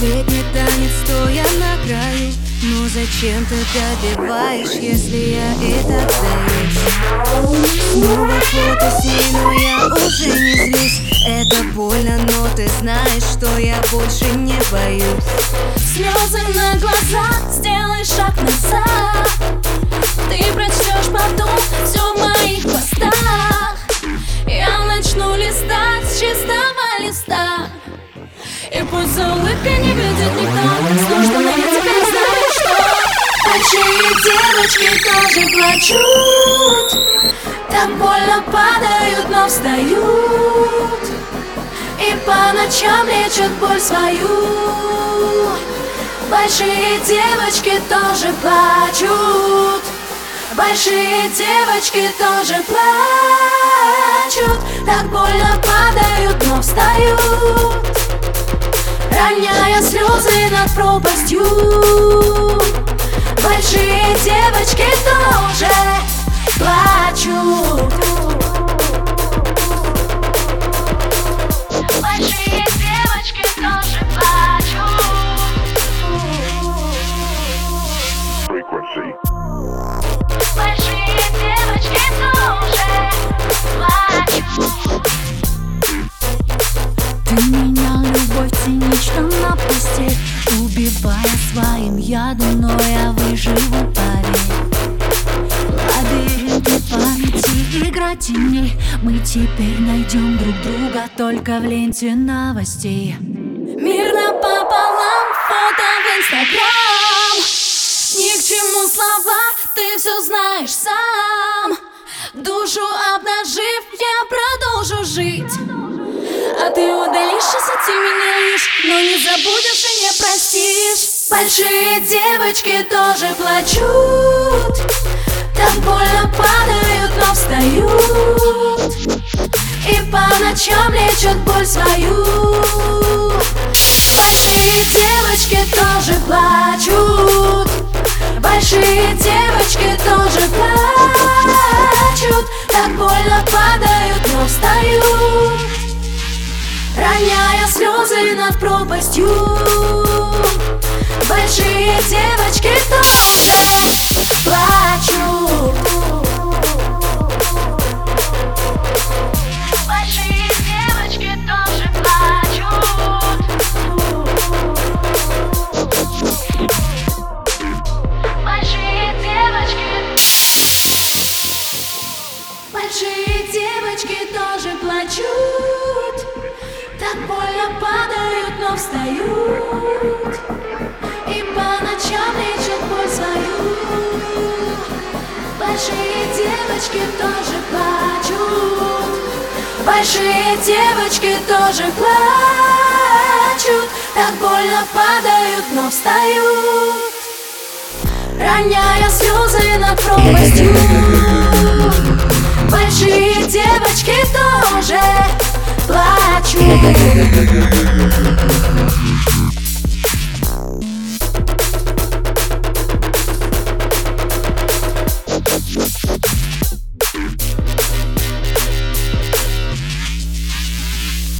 Летний танец, стоя на краю Ну зачем ты добиваешь, если я и так даю Снова фото но я уже не злюсь. Это больно, но ты знаешь, что я больше не боюсь. Слезы на глазах, улыбкой не видит никто. Как сложно, но я теперь знаю, что Большие девочки тоже плачут. Так больно падают, но встают. И по ночам лечат боль свою. Большие девочки тоже плачут. Большие девочки тоже плачут. Так больно падают, но встают Роняя слезы над пропастью. Большие девочки тоже плачут. Большие девочки тоже плачут. Теней Мы теперь найдем друг друга только в ленте новостей. Мир напополам, фото в инстаграм. Ни к чему слова, ты все знаешь сам. Душу обнажив, я продолжу жить. А ты удалишь из сети меня лишь Но не забудешь и не простишь. Большие девочки тоже плачут. Так больно падают, встают И по ночам лечат боль свою. Большие девочки тоже плачут. Большие девочки тоже плачут. Так больно падают, но встают Роняя слезы над пропастью. Большие девочки Так больно падают, но встают И по ночам лечат боль свою. Большие девочки тоже плачут Большие девочки тоже плачут Так больно падают, но встают. Роняя слезы над пропастью. Большие девочки тоже плачут